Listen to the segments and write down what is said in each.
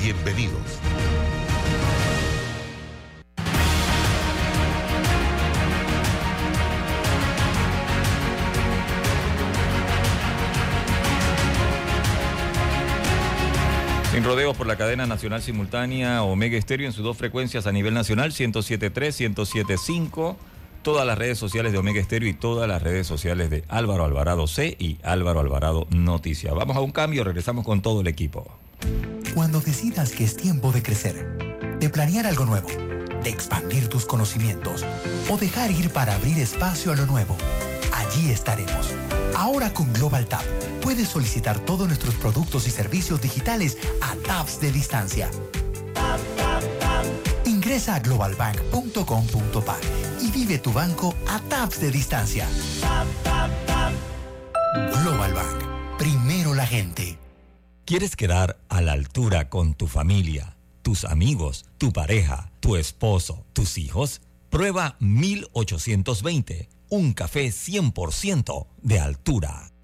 Bienvenidos. Sin rodeos por la cadena nacional simultánea Omega Estéreo en sus dos frecuencias a nivel nacional, 107.3, 107.5, todas las redes sociales de Omega Estéreo y todas las redes sociales de Álvaro Alvarado C y Álvaro Alvarado Noticia. Vamos a un cambio, regresamos con todo el equipo. Cuando decidas que es tiempo de crecer, de planear algo nuevo, de expandir tus conocimientos o dejar ir para abrir espacio a lo nuevo, allí estaremos. Ahora con Global Tap puedes solicitar todos nuestros productos y servicios digitales a taps de distancia. Ingresa a globalbank.com.pa y vive tu banco a taps de distancia. Global Bank. Primero la gente. ¿Quieres quedar a la altura con tu familia, tus amigos, tu pareja, tu esposo, tus hijos? Prueba 1820, un café 100% de altura.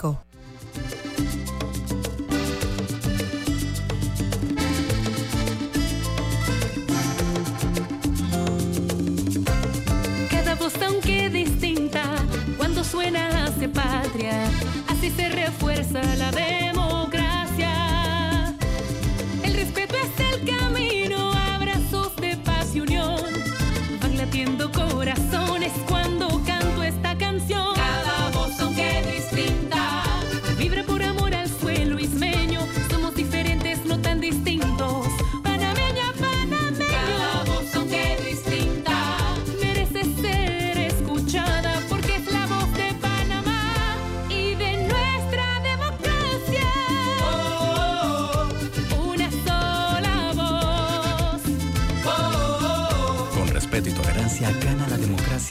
Cada voz aunque distinta, cuando suena hace patria, así se refuerza la democracia.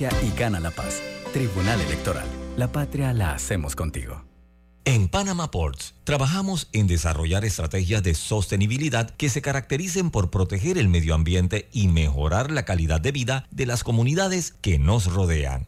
Y gana la paz. Tribunal Electoral. La patria la hacemos contigo. En Panama Ports trabajamos en desarrollar estrategias de sostenibilidad que se caractericen por proteger el medio ambiente y mejorar la calidad de vida de las comunidades que nos rodean.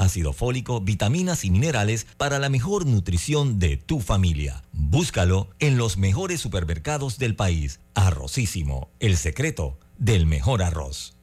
ácido fólico, vitaminas y minerales para la mejor nutrición de tu familia. Búscalo en los mejores supermercados del país. Arrocísimo, el secreto del mejor arroz.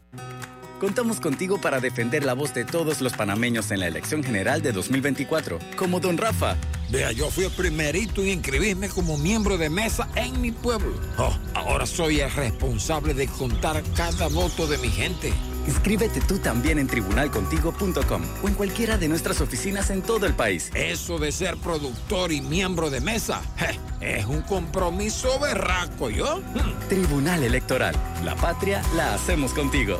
Contamos contigo para defender la voz de todos los panameños en la elección general de 2024, como Don Rafa. Vea, yo fui el primerito en inscribirme como miembro de mesa en mi pueblo. Oh, ahora soy el responsable de contar cada voto de mi gente. Inscríbete tú también en tribunalcontigo.com o en cualquiera de nuestras oficinas en todo el país. Eso de ser productor y miembro de mesa je, es un compromiso berraco, ¿yo? Tribunal Electoral. La patria la hacemos contigo.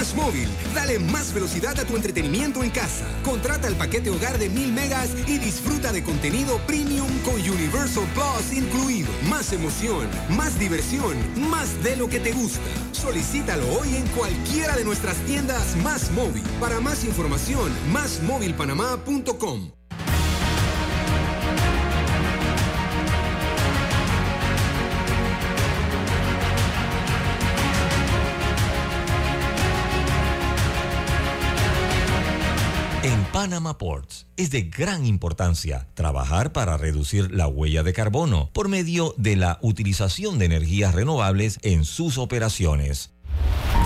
Más Móvil, dale más velocidad a tu entretenimiento en casa. Contrata el paquete hogar de 1000 megas y disfruta de contenido premium con Universal Plus incluido. Más emoción, más diversión, más de lo que te gusta. Solicítalo hoy en cualquiera de nuestras tiendas Más Móvil. Para más información, másmóvilpanamá.com. Panama Ports es de gran importancia trabajar para reducir la huella de carbono por medio de la utilización de energías renovables en sus operaciones.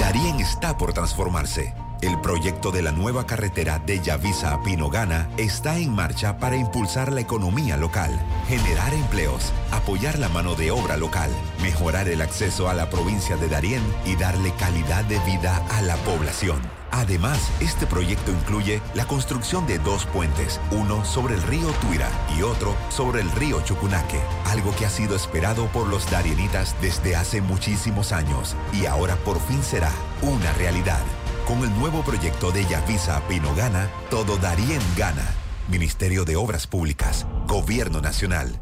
Darien está por transformarse. El proyecto de la nueva carretera de Yavisa a Pinogana está en marcha para impulsar la economía local, generar empleos, apoyar la mano de obra local, mejorar el acceso a la provincia de Darién y darle calidad de vida a la población. Además, este proyecto incluye la construcción de dos puentes, uno sobre el río Tuira y otro sobre el río Chucunaque, algo que ha sido esperado por los darienitas desde hace muchísimos años y ahora por fin será una realidad. Con el nuevo proyecto de Yavisa Pinogana, todo Darien gana. Ministerio de Obras Públicas, Gobierno Nacional.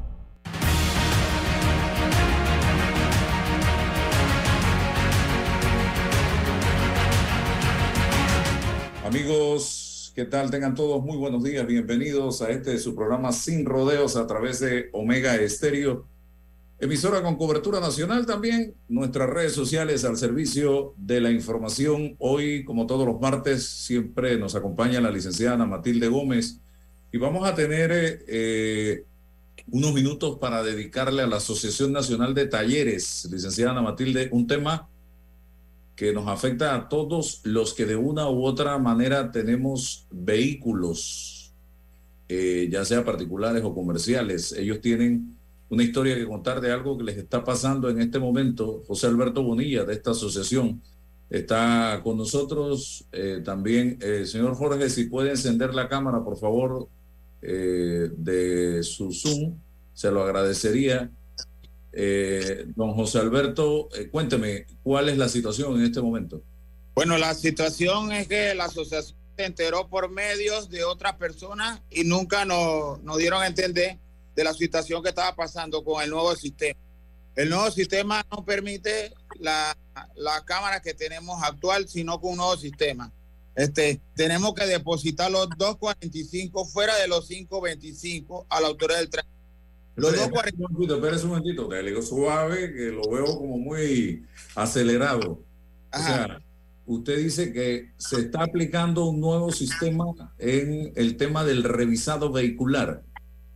Amigos, ¿qué tal? Tengan todos muy buenos días. Bienvenidos a este su programa Sin Rodeos a través de Omega Estéreo. Emisora con cobertura nacional también. Nuestras redes sociales al servicio de la información. Hoy, como todos los martes, siempre nos acompaña la licenciada Ana Matilde Gómez. Y vamos a tener eh, unos minutos para dedicarle a la Asociación Nacional de Talleres, licenciada Ana Matilde, un tema que nos afecta a todos los que de una u otra manera tenemos vehículos, eh, ya sea particulares o comerciales. Ellos tienen una historia que contar de algo que les está pasando en este momento. José Alberto Bonilla, de esta asociación, está con nosotros. Eh, también, eh, señor Jorge, si puede encender la cámara, por favor, eh, de su Zoom, se lo agradecería. Eh, don José Alberto, cuénteme, ¿cuál es la situación en este momento? Bueno, la situación es que la asociación se enteró por medios de otras personas y nunca nos, nos dieron a entender de la situación que estaba pasando con el nuevo sistema. El nuevo sistema no permite la, la cámara que tenemos actual, sino con un nuevo sistema. Este, tenemos que depositar los 2.45 fuera de los 5.25 a la autoridad del tránsito. Los dos un momentito, espérese un momentito, te digo suave, que lo veo como muy acelerado. O sea, usted dice que se está aplicando un nuevo sistema en el tema del revisado vehicular.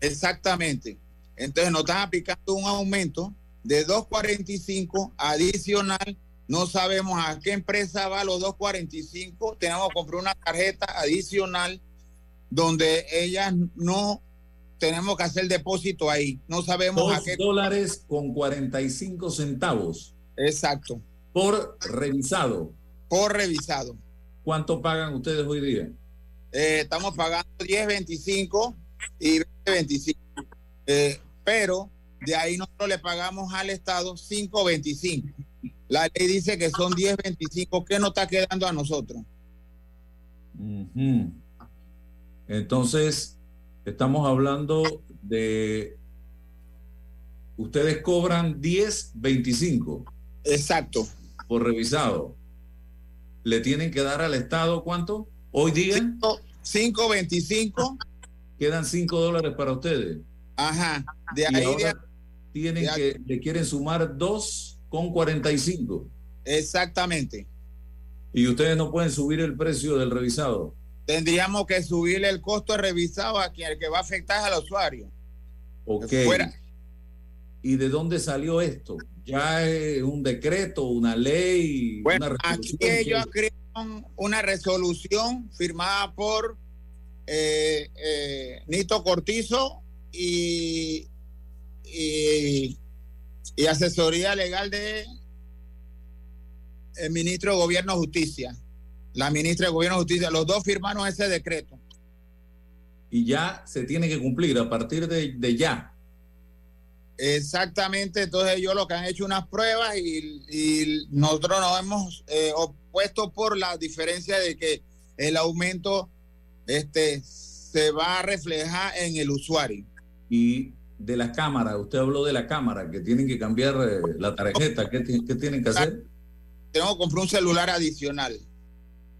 Exactamente. Entonces nos están aplicando un aumento de 2.45 adicional. No sabemos a qué empresa va los 2.45. Tenemos que comprar una tarjeta adicional donde ellas no tenemos que hacer depósito ahí. No sabemos Dos a qué. dólares con 45 centavos. Exacto. Por revisado. Por revisado. ¿Cuánto pagan ustedes hoy día? Eh, estamos pagando 10.25 y 20.25. Eh, pero de ahí nosotros le pagamos al Estado 5.25. La ley dice que son 10.25. ¿Qué nos está quedando a nosotros? Entonces, Estamos hablando de... Ustedes cobran 10, 25. Exacto. Por revisado. ¿Le tienen que dar al Estado cuánto? Hoy día. 5.25. Quedan 5 dólares para ustedes. Ajá. De Y ahí ahora de- tienen de- que, le quieren sumar 2 con 45. Exactamente. Y ustedes no pueden subir el precio del revisado. Tendríamos que subirle el costo de revisado a quien el que va a afectar al usuario. Ok. Fuera. ¿Y de dónde salió esto? ¿Ya es un decreto, una ley? Bueno, una aquí ellos crearon una resolución firmada por eh, eh, Nito Cortizo y, y, y asesoría legal de el ministro de Gobierno Justicia. La ministra de Gobierno Justicia, los dos firmaron ese decreto. Y ya se tiene que cumplir a partir de, de ya. Exactamente, entonces ellos lo que han hecho unas pruebas y, y nosotros nos hemos eh, opuesto por la diferencia de que el aumento este, se va a reflejar en el usuario. Y de la cámara, usted habló de la cámara, que tienen que cambiar eh, la tarjeta. ¿Qué, ti- qué tienen que hacer? Tengo que comprar un celular adicional.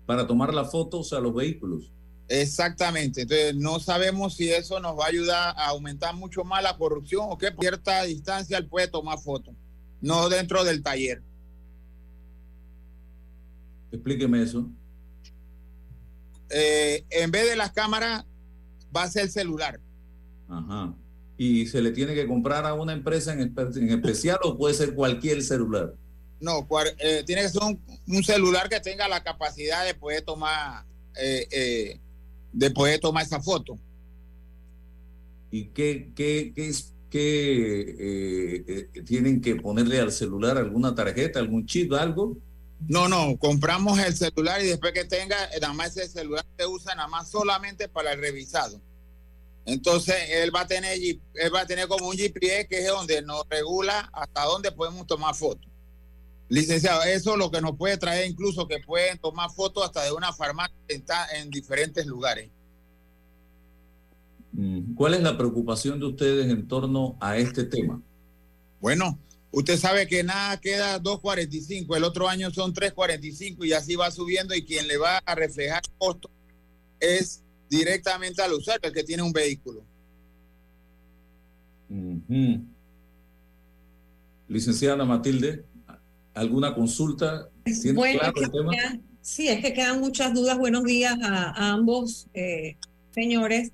Para tomar las fotos a los vehículos. Exactamente, entonces no sabemos si eso nos va a ayudar a aumentar mucho más la corrupción o que a cierta distancia él puede tomar fotos, no dentro del taller. Explíqueme eso. Eh, en vez de las cámaras va a ser el celular. Ajá. ¿Y se le tiene que comprar a una empresa en, espe- en especial o puede ser cualquier celular? No, eh, tiene que ser un, un celular que tenga la capacidad de poder tomar eh, eh, de poder tomar esa foto. ¿Y qué, qué, qué, es- qué, eh, eh, tienen que ponerle al celular alguna tarjeta, algún chip, algo? No, no, compramos el celular y después que tenga, eh, nada más ese celular se usa nada más solamente para el revisado. Entonces él va a tener él va a tener como un GPS que es donde nos regula hasta dónde podemos tomar fotos. Licenciado, eso es lo que nos puede traer incluso que pueden tomar fotos hasta de una farmacia que está en diferentes lugares. Mm, ¿Cuál es la preocupación de ustedes en torno a este tema? Bueno, usted sabe que nada queda 2.45, el otro año son 3.45 y así va subiendo y quien le va a reflejar el costo es directamente al usuario, el que tiene un vehículo. Licenciada Matilde, ¿alguna consulta? ¿Tiene Bueno, claro es el que tema? quedan- sí, es que quedan muchas dudas. Buenos días a, a ambos eh, señores.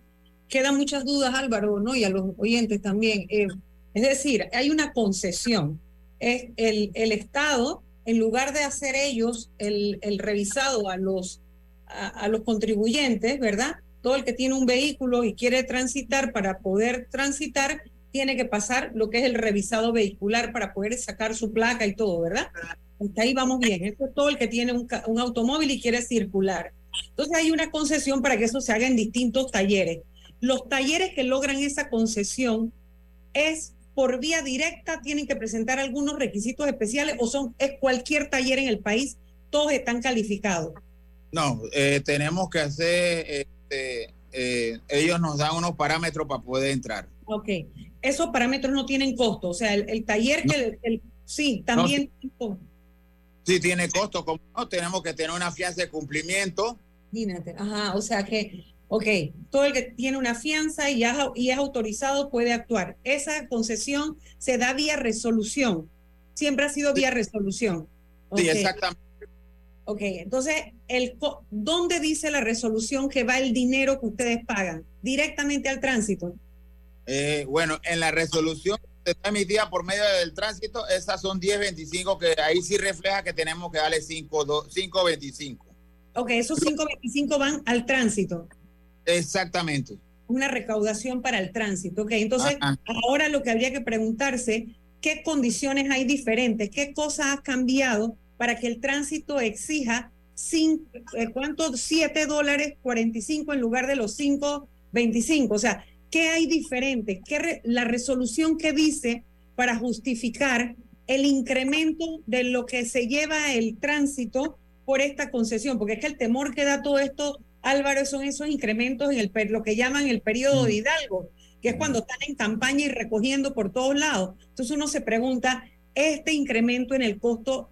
Quedan muchas dudas, Álvaro, ¿no? Y a los oyentes también. Eh, es decir, hay una concesión. Es el, el Estado, en lugar de hacer ellos el, el revisado a los, a, los contribuyentes, ¿verdad? Todo el que tiene un vehículo y quiere transitar, para poder transitar, tiene que pasar lo que es el revisado vehicular para poder sacar su placa y todo, ¿verdad? Hasta ahí vamos bien. Eso es todo el que tiene un, un automóvil y quiere circular. Entonces hay una concesión para que eso se haga en distintos talleres. Los talleres que logran esa concesión es por vía directa, tienen que presentar algunos requisitos especiales o son es cualquier taller en el país, todos están calificados. No, eh, tenemos que hacer, este, eh, ellos nos dan unos parámetros para poder entrar. Ok, esos parámetros no tienen costo, o sea, el, el taller que el, el- sí, también tiene costo. Sí, tiene costo, como no, tenemos que tener una fianza de cumplimiento. Imagínate, ajá, o sea que, ok, todo el que tiene una fianza y, es autorizado puede actuar. Esa concesión se da vía resolución, siempre ha sido vía resolución. Sí, exactamente. Ok, entonces, el, ¿dónde dice la resolución que va el dinero que ustedes pagan? Directamente al tránsito. Eh, bueno, en la resolución que está emitida por medio del tránsito, esas son 10.25, que ahí sí refleja que tenemos que darle 5, do- 5.25. Ok, esos 525 van al tránsito. Exactamente. Una recaudación para el tránsito. Ok, entonces, Ajá. ahora lo que habría que preguntarse, ¿qué condiciones hay diferentes? ¿Qué cosas ha cambiado para que el tránsito exija cin- eh, ¿cuánto? 7 dólares 45 en lugar de los 5.25. O sea, ¿qué hay diferente? ¿Qué re- la resolución que dice para justificar el incremento de lo que se lleva el tránsito por esta concesión? Porque es que el temor que da todo esto Álvaro, son esos incrementos en el lo que llaman el periodo de Hidalgo, que es cuando están en campaña y recogiendo por todos lados. Entonces uno se pregunta, este incremento en el costo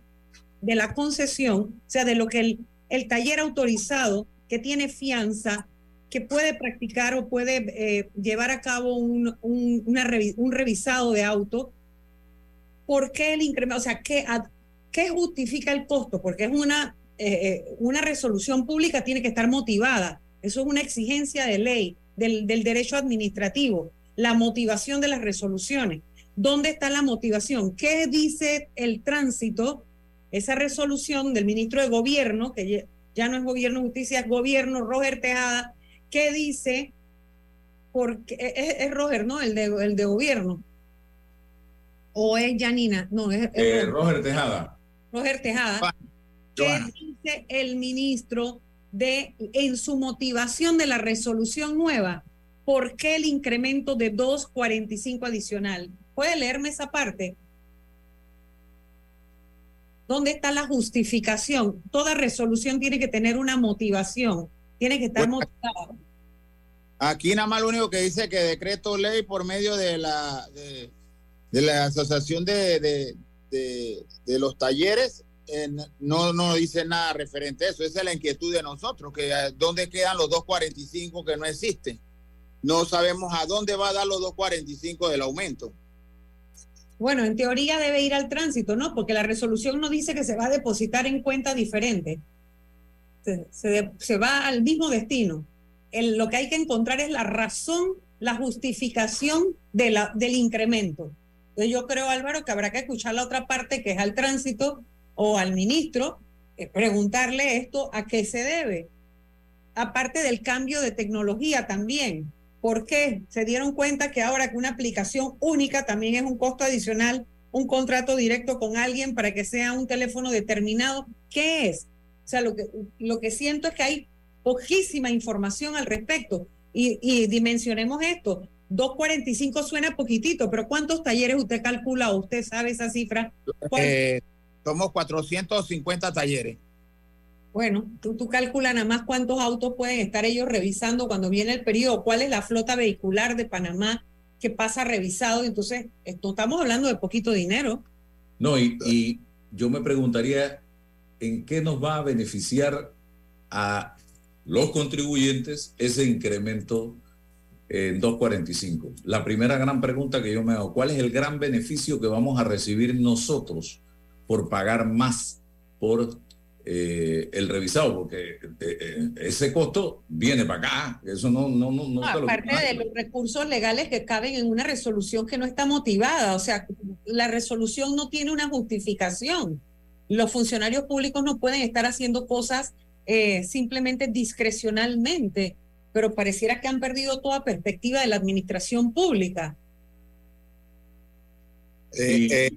de la concesión, o sea, de lo que el, el taller autorizado que tiene fianza, que puede practicar o puede eh, llevar a cabo un, un- una revi- un revisado de auto, ¿por qué el incremento? O sea, ¿qué, qué justifica el costo? Porque es una, eh, eh, una resolución pública, tiene que estar motivada. Eso es una exigencia de ley, del, del derecho administrativo, la motivación de las resoluciones. ¿Dónde está la motivación? ¿Qué dice el tránsito? Esa resolución del ministro de Gobierno, que ya- no es Gobierno de Justicia, es Gobierno Roger Tejada, ¿qué dice? Porque es, es Roger, ¿no? El de, el de Gobierno. ¿O es Janina? No, es, es Eh, Roger. Roger Tejada. Roger Tejada, ¿qué dice el ministro de en su motivación de la resolución nueva? ¿Por qué el incremento de 2.45 adicional? ¿Puede leerme esa parte? ¿Dónde está la justificación? Toda resolución tiene que tener una motivación, tiene que estar motivada. Aquí nada más lo único que dice que decreto ley por medio de la de, de la asociación de, de, de- de los talleres eh, no, dice nada referente a eso. Esa es la inquietud de nosotros, que eh, dónde quedan los 245 que no existen. No sabemos a dónde va a dar los 245 del aumento. Bueno, en teoría debe ir al tránsito, ¿no? Porque la resolución no dice que se va a depositar en cuenta diferente. Se, se va al mismo destino. Lo que hay que encontrar es la razón, la justificación de la, del incremento. Entonces yo creo, Álvaro, que habrá que escuchar la otra parte, que es al tránsito o al ministro, eh, preguntarle esto a qué se debe. Aparte del cambio de tecnología también. ¿Por qué? Se dieron cuenta que ahora que una aplicación única también es un costo adicional, un contrato directo con alguien para que sea un teléfono determinado. ¿Qué es? O sea, lo que, lo que siento es que hay poquísima información al respecto. Y, y dimensionemos esto. 245 suena poquitito, pero ¿cuántos talleres usted calcula o usted sabe esa cifra? ¿Cuál- Eh, somos 450 talleres. Bueno, tú, tú calculas nada más cuántos autos pueden estar ellos revisando cuando viene el periodo, cuál es la flota vehicular de Panamá que pasa revisado. Entonces, esto, estamos hablando de poquito dinero. No, y, y yo me preguntaría en qué nos va a beneficiar a los contribuyentes ese incremento en 245. La primera gran pregunta que yo me hago, ¿cuál es el gran beneficio que vamos a recibir nosotros por pagar más por eh, el revisado? Porque eh, eh, ese costo viene para acá, eso no, no, no, no lo- Aparte de los recursos legales que caben en una resolución que no está motivada, o sea, la resolución no tiene una justificación. Los funcionarios públicos no pueden estar haciendo cosas eh, simplemente discrecionalmente, pero pareciera que han perdido toda perspectiva de la administración pública. Eh, eh,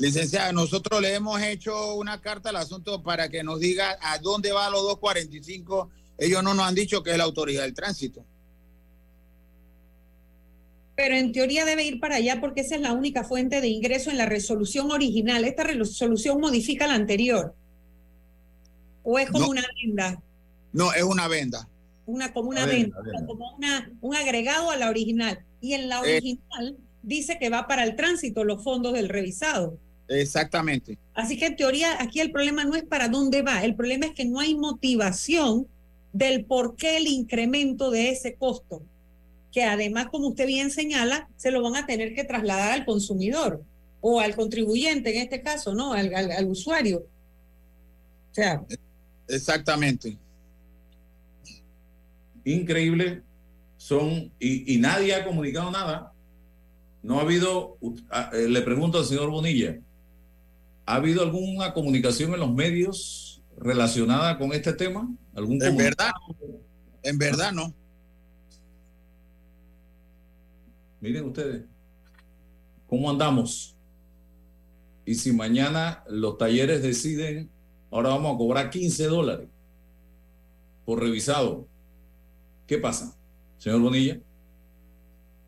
licenciada, nosotros le hemos hecho una carta al asunto para que nos diga a dónde va los 245. Ellos no nos han dicho que es la autoridad del tránsito. Pero en teoría debe ir para allá porque esa es la única fuente de ingreso en la resolución original. Esta resolución modifica la anterior. ¿O es como No. una venda? No, es una venda. una como una Una venta, venda, venda. como una, un agregado a la original. Y en la Eh. original dice que va para el tránsito los fondos del revisado. Exactamente. Así que en teoría aquí el problema no es para dónde va, el problema es que no hay motivación del por qué el incremento de ese costo, que además, como usted bien señala, se lo van a tener que trasladar al consumidor o al contribuyente en este caso, ¿no? Al, al- al usuario. O sea, Exactamente. increíble son y, y nadie ha comunicado nada. No ha habido, eh, le pregunto al señor Bonilla, ¿ha habido alguna comunicación en los medios relacionada con este tema? ¿Algún En verdad, en verdad no. Miren ustedes, ¿cómo andamos? Y si mañana los talleres deciden, ahora vamos a cobrar 15 dólares por revisado, ¿qué pasa, señor Bonilla?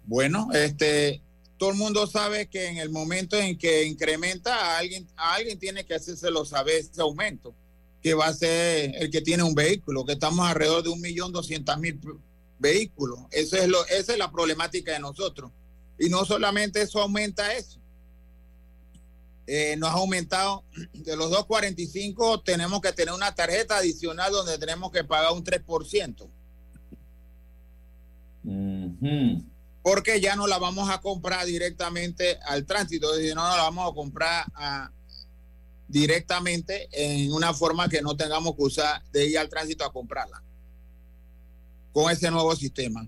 Bueno, este, todo el mundo sabe que en el momento en que incrementa a alguien, a alguien tiene que hacérselo saber ese aumento. que va a ser el que tiene un vehículo, que estamos alrededor de un millón doscientos mil vehículos. Eso es lo, esa es la problemática de nosotros. Y no solamente eso aumenta eso. Eh, nos ha aumentado de los 2.45 tenemos que tener una tarjeta adicional donde tenemos que pagar un 3%. Porque ya no la vamos a comprar directamente al tránsito, sino no la vamos a comprar a- directamente en una forma que no tengamos que usar de ir al tránsito a comprarla. Con ese nuevo sistema.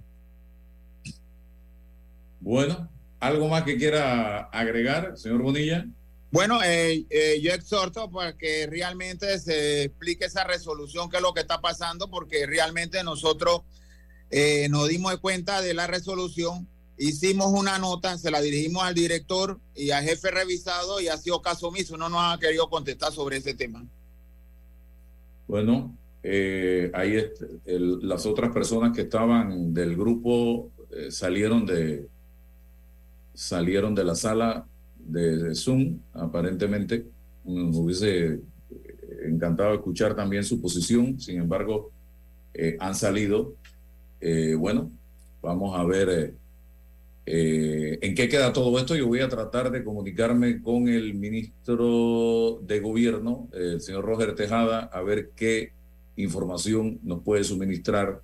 Bueno, ¿algo más que quiera agregar, señor Bonilla? Bueno, eh, eh, yo exhorto para que realmente se explique esa resolución, qué es lo que está pasando, porque realmente nosotros eh, nos dimos cuenta de la resolución, hicimos una nota, se la dirigimos al director y al jefe revisado y ha sido caso omiso, no nos ha querido contestar sobre ese tema. Bueno, eh, ahí las otras personas que estaban del grupo eh, salieron de salieron de la sala de, Zoom, aparentemente. Nos hubiese encantado escuchar también su posición, sin embargo, han salido. Eh, bueno, vamos a ver eh, eh, en qué queda todo esto. Yo voy a tratar de comunicarme con el ministro de Gobierno, el señor Roger Tejada, a ver qué información nos puede suministrar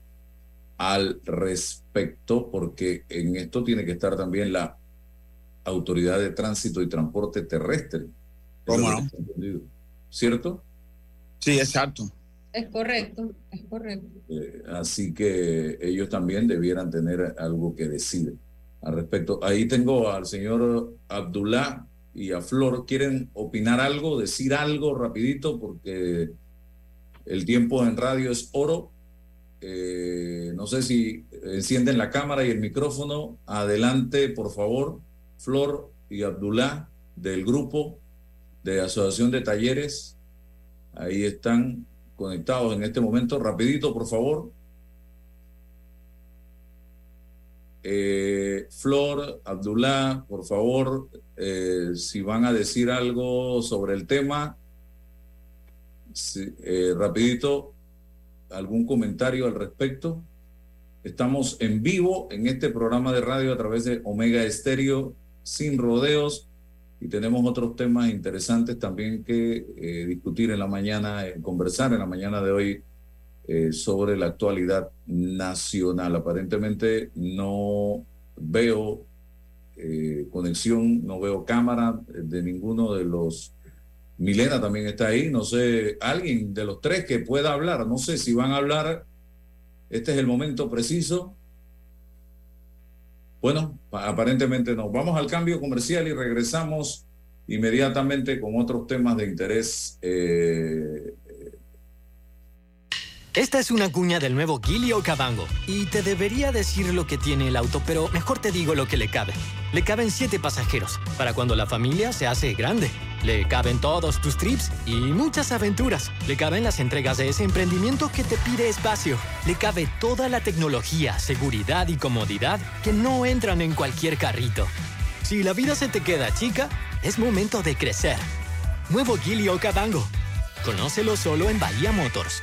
al respecto, porque en esto tiene que estar también la Autoridad de Tránsito y Transporte Terrestre. ¿Cómo no? ¿Cierto? Sí, exacto. Es correcto, es correcto. Eh, así que ellos también debieran tener algo que decir al respecto. Ahí tengo al señor Abdullah y a Flor. ¿Quieren opinar algo, decir algo rapidito? Porque el tiempo en radio es oro. Eh, no sé si encienden la cámara y el micrófono. Adelante, por favor, Flor y Abdullah del grupo de Asociación de Talleres. Ahí están conectados en este momento. Rapidito, por favor. Eh, Flor, Abdullah, por favor, eh, si van a decir algo sobre el tema, si- eh, rapidito, algún comentario al respecto. Estamos en vivo en este programa de radio a través de Omega Estéreo, sin rodeos, y tenemos otros temas interesantes también que eh, discutir en la mañana, eh, conversar en la mañana de hoy eh, sobre la actualidad nacional. Aparentemente no veo conexión, no veo cámara de ninguno de los... Milena también está ahí, no sé, alguien de los tres que pueda hablar, no sé si van a hablar, este es el momento preciso. Bueno, pa- aparentemente no. Vamos al cambio comercial y regresamos inmediatamente con otros temas de interés. eh, Esta es una cuña del nuevo Gilio Okavango y te debería decir lo que tiene el auto, pero mejor te digo lo que le cabe. Le caben siete pasajeros para cuando la familia se hace grande. Le caben todos tus trips y muchas aventuras. Le caben las entregas de ese emprendimiento que te pide espacio. Le cabe toda la tecnología, seguridad y comodidad que no entran en cualquier carrito. Si la vida se te queda chica, es momento de crecer. Nuevo Gilio Okavango. Conócelo solo en Bahía Motors.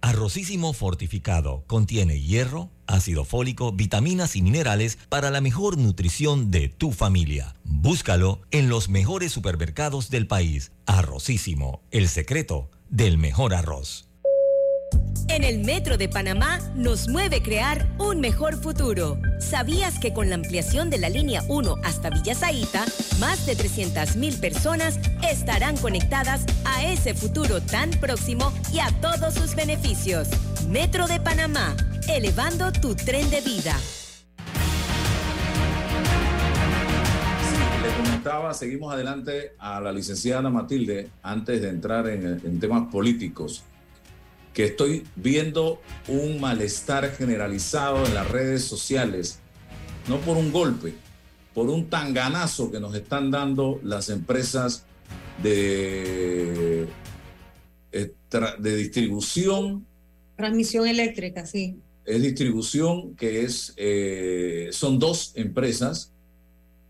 Arrocísimo fortificado contiene hierro, ácido fólico, vitaminas y minerales para la mejor nutrición de tu familia. Búscalo en los mejores supermercados del país. Arrocísimo, el secreto del mejor arroz. En el Metro de Panamá nos mueve crear un mejor futuro. ¿Sabías que con la ampliación de la línea 1 hasta Villa Zaita, más de 300.000 personas estarán conectadas a ese futuro tan próximo y a todos sus beneficios? Metro de Panamá, elevando tu tren de vida. le comentaba, seguimos adelante a la licenciada Matilde antes de entrar en, en temas políticos. Que estoy viendo un malestar generalizado en las redes sociales, no por un golpe, por un tanganazo que nos están dando las empresas de, eh, de distribución Transmisión eléctrica, sí. es distribución que es eh, son dos empresas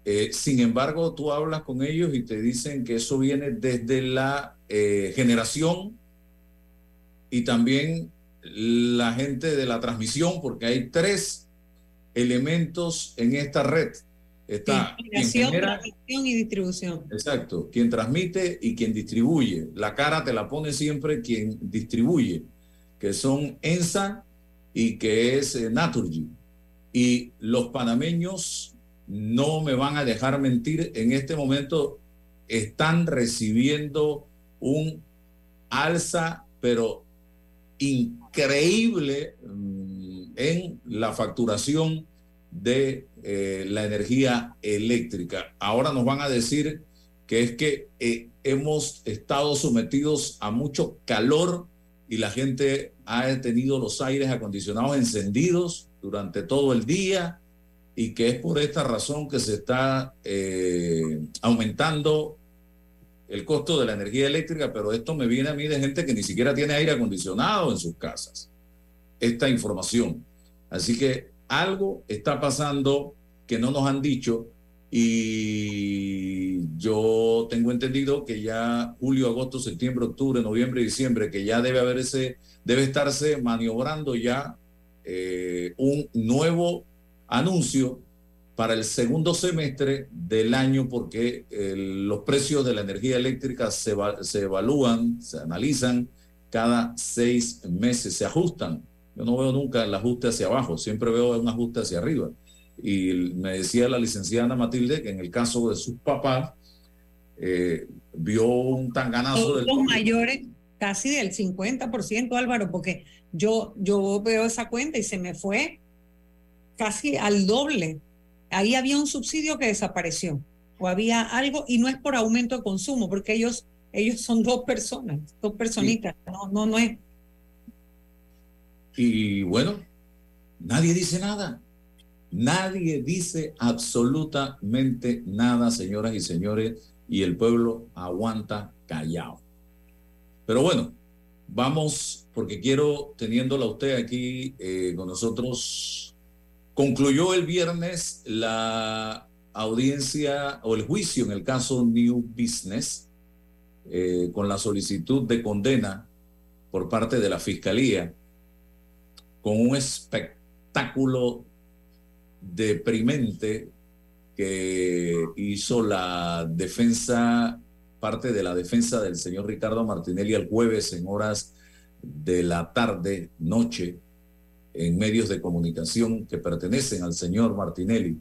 Eh, sin embargo tú hablas con ellos y te dicen que eso viene desde la eh, generación y también la gente de la transmisión porque hay tres elementos en esta red está quien Generación, genera transmisión y distribución. Exacto, quien transmite y quien distribuye. La cara te la pone siempre quien distribuye, que son ENSA y que es eh, Naturgy. Y los panameños no me van a dejar mentir, en este momento están recibiendo un alza, pero increíble mm, en la facturación de eh, la energía eléctrica. Ahora nos van a decir que es que eh, hemos estado sometidos a mucho calor y la gente ha tenido los aires acondicionados encendidos durante todo el día y que es por esta razón que se está eh, aumentando el costo de la energía eléctrica, pero esto me viene a mí de gente que ni siquiera tiene aire acondicionado en sus casas. Esta información. Así que algo está pasando que no nos han dicho y yo tengo entendido que ya julio, agosto, septiembre, octubre, noviembre, diciembre, que ya debe haber ese, debe estarse maniobrando ya eh, un nuevo anuncio para el segundo semestre del año porque eh, los precios de la energía eléctrica se, se evalúan, se analizan cada seis meses, se ajustan. Yo no veo nunca el ajuste hacia abajo, siempre veo un ajuste hacia arriba. Y me decía la licenciada Ana Matilde que en el caso de sus papás eh, vio un tanganazo del los mayores, casi del 50%, Álvaro, porque yo, yo veo esa cuenta y se me fue casi al doble. Ahí había un subsidio que desapareció o había algo y no es por aumento de consumo, porque ellos, ellos son dos personas, dos personitas, no, no, no es. Y bueno, nadie dice nada. Nadie dice absolutamente nada, señoras y señores, y el pueblo aguanta callado. Pero bueno, vamos, porque quiero, teniéndola usted aquí eh, con nosotros, concluyó el viernes la audiencia o el juicio en el caso New Business eh, con la solicitud de condena por parte de la Fiscalía con un espectáculo deprimente que hizo la defensa, parte de la defensa del señor Ricardo Martinelli el jueves en horas de la tarde, noche, en medios de comunicación que pertenecen al señor Martinelli,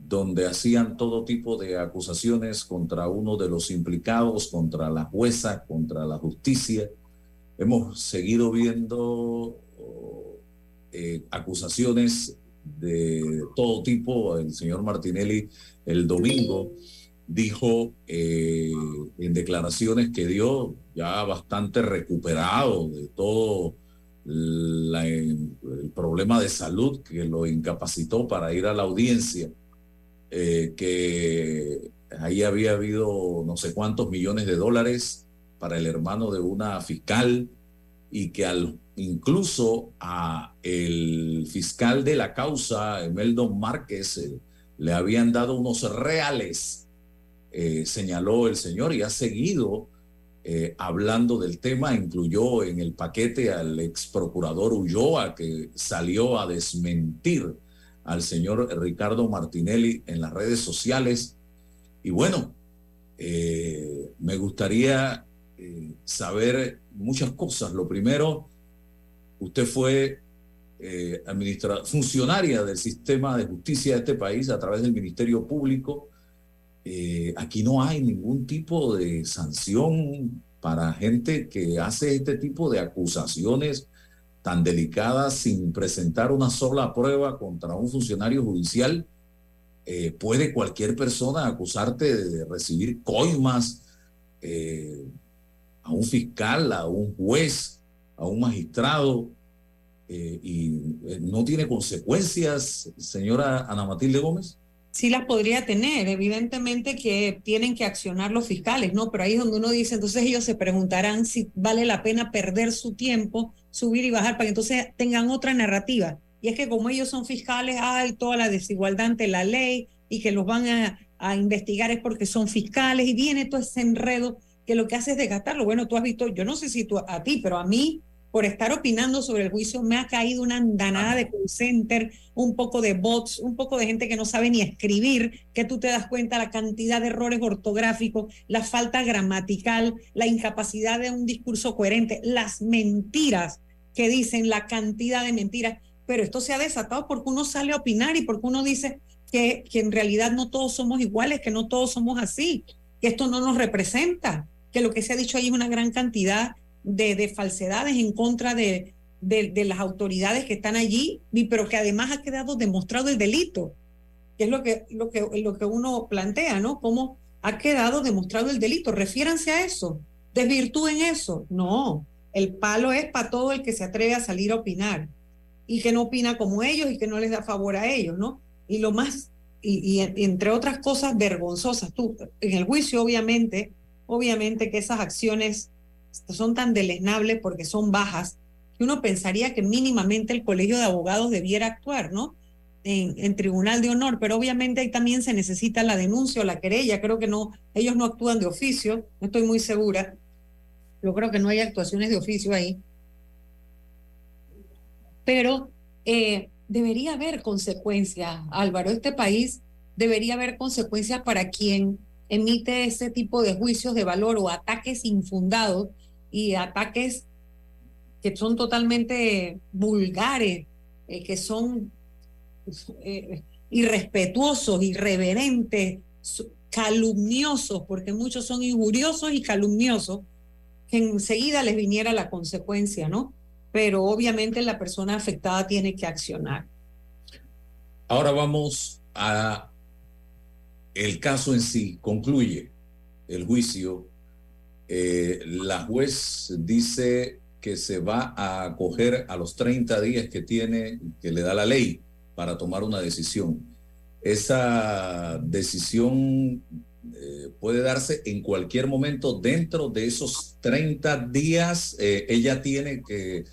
donde hacían todo tipo de acusaciones contra uno de los implicados, contra la jueza, contra la justicia. Hemos seguido viendo eh, acusaciones de todo tipo. El señor Martinelli el domingo dijo eh, en declaraciones que dio ya bastante recuperado de todo el problema de salud que lo incapacitó para ir a la audiencia, eh, que ahí había habido no sé cuántos millones de dólares para el hermano de una fiscal y que incluso a el fiscal de la causa, Emeldo Márquez, eh, le habían dado unos reales, eh, señaló el señor, y ha seguido eh, hablando del tema, incluyó en el paquete al ex procurador Ulloa, que salió a desmentir al señor Ricardo Martinelli en las redes sociales. Y bueno, eh, me gustaría eh, saber muchas cosas. Lo primero, usted fue funcionaria del sistema de justicia de este país a través del Ministerio Público. Eh, aquí no hay ningún tipo de sanción para gente que hace este tipo de acusaciones tan delicadas sin presentar una sola prueba contra un funcionario judicial. Eh, puede cualquier persona acusarte de recibir coimas eh, a un fiscal, a un juez, a un magistrado y no tiene consecuencias, señora Ana Matilde Gómez? Sí las podría tener. Evidentemente que tienen que accionar los fiscales, ¿no? Pero ahí es donde uno dice, entonces ellos se preguntarán si vale la pena perder su tiempo, subir y bajar, para que entonces tengan otra narrativa. Y es que como ellos son fiscales, hay toda la desigualdad ante la ley y que los van a, a investigar es porque son fiscales y viene todo ese enredo que lo que hace es desgastarlo. Bueno, tú has visto, yo no sé si tú, a ti, pero a mí por estar opinando sobre el juicio, me ha caído una andanada de call center, un poco de bots, un poco de gente que no sabe ni escribir, que tú te das cuenta la cantidad de errores ortográficos, la falta gramatical, la incapacidad de un discurso coherente, las mentiras que dicen, la cantidad de mentiras. Pero esto se ha desatado porque uno sale a opinar y porque uno dice que, que en realidad no todos somos iguales, que no todos somos así, que esto no nos representa, que lo que se ha dicho ahí es una gran cantidad de, falsedades en contra de, de, las autoridades que están allí, pero que además ha quedado demostrado el delito, que es lo que, lo que, lo que uno plantea, ¿no? ¿Cómo ha quedado demostrado el delito? Refiéranse a eso, desvirtúen eso. No, el palo es para todo el que se atreve a salir a opinar y que no opina como ellos y que no les da favor a ellos, ¿no? Y lo más, y, y entre otras cosas vergonzosas, tú, en el juicio obviamente, obviamente que esas acciones son tan deleznables porque son bajas, que uno pensaría que mínimamente el colegio de abogados debiera actuar, ¿no? En, tribunal de honor, pero obviamente ahí también se necesita la denuncia o la querella. Creo que no, ellos no actúan de oficio, no estoy muy segura. Yo creo que no hay actuaciones de oficio ahí. Pero eh, debería haber consecuencias, Álvaro. Este país debería haber consecuencias para quien emite ese tipo de juicios de valor o ataques infundados y ataques que son totalmente vulgares, eh, que son eh, irrespetuosos, irreverentes, calumniosos, porque muchos son injuriosos y calumniosos, que enseguida les viniera la consecuencia, ¿no? Pero obviamente la persona afectada tiene que accionar. Ahora vamos a el caso en sí. Concluye el juicio eh, la juez dice que se va a acoger a los 30 días que tiene, que le da la ley para tomar una decisión. Esa decisión eh, puede darse en cualquier momento dentro de esos 30 días. Eh, ella tiene que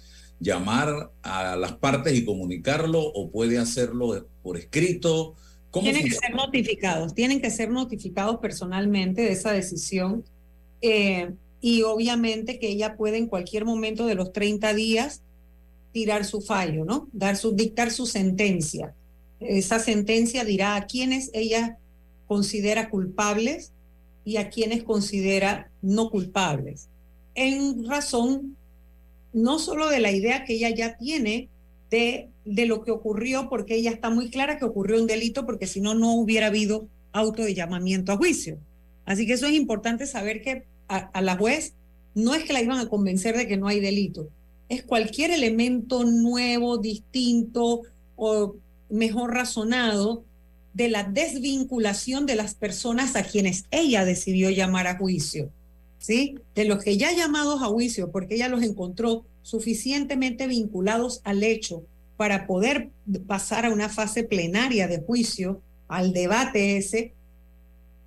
llamar a las partes y comunicarlo o puede hacerlo por escrito. Tienen que ser notificados, tienen que ser notificados personalmente de esa decisión eh, y obviamente que ella puede en cualquier momento de los 30 días tirar su fallo, ¿no? Dar su, dictar su sentencia. Esa sentencia dirá a quienes ella considera culpables y a quienes considera no culpables. En razón no solo de la idea que ella ya tiene de, de lo que ocurrió, porque ella está muy clara que ocurrió un delito, porque si no, no hubiera habido auto de llamamiento a juicio. Así que eso es importante saber que a, la juez no es que la iban a convencer de que no hay delito, es cualquier elemento nuevo, distinto o mejor razonado de la desvinculación de las personas a quienes ella decidió llamar a juicio, ¿sí? De los que ya llamados a juicio, porque ella los encontró suficientemente vinculados al hecho para poder pasar a una fase plenaria de juicio, al debate ese,